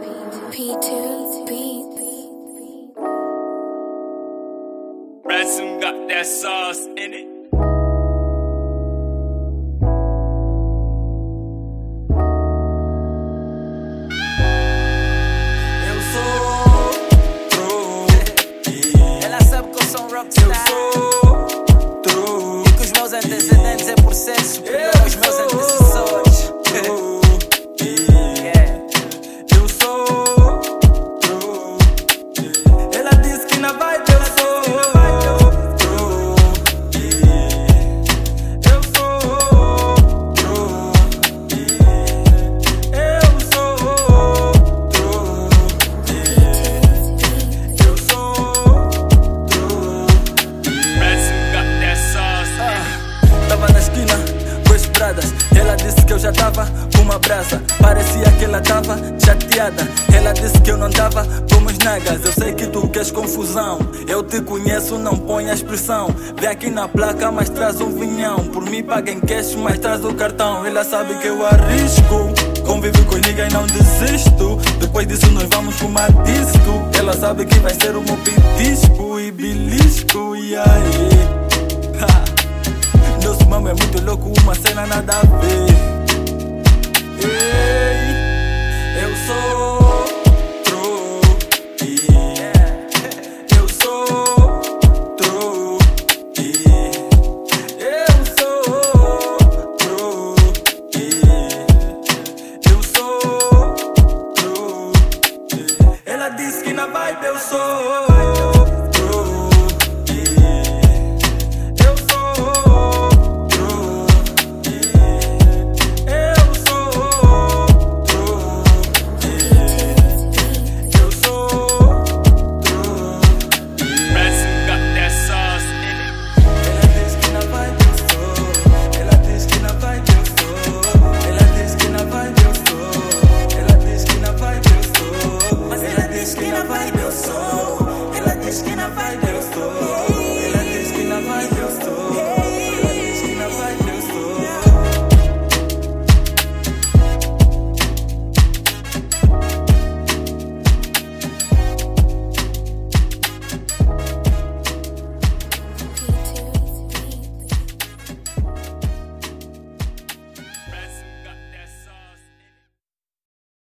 P2 Beats. Ransom got that sauce in it. Eu sou outro. Ela sabe que eu sou um Eu rockstar. sou outro. E que os meus antecedentes é por ser superior aos meus antecessores. Disse que eu já tava com uma brasa. Parecia que ela tava chateada. Ela disse que eu não tava como os nagas. Eu sei que tu queres confusão. Eu te conheço, não põe a expressão. Vem aqui na placa, mas traz um vinhão. Por mim paga em cash, mas traz o cartão. Ela sabe que eu arrisco. Convivo com ninguém, não desisto. Depois disso, nós vamos fumar disco. Ela sabe que vai ser o meu pitisco e belisco. E aí? É muito louco, uma cena nada a ver. Ei, eu sou. disse que na vibe eu sou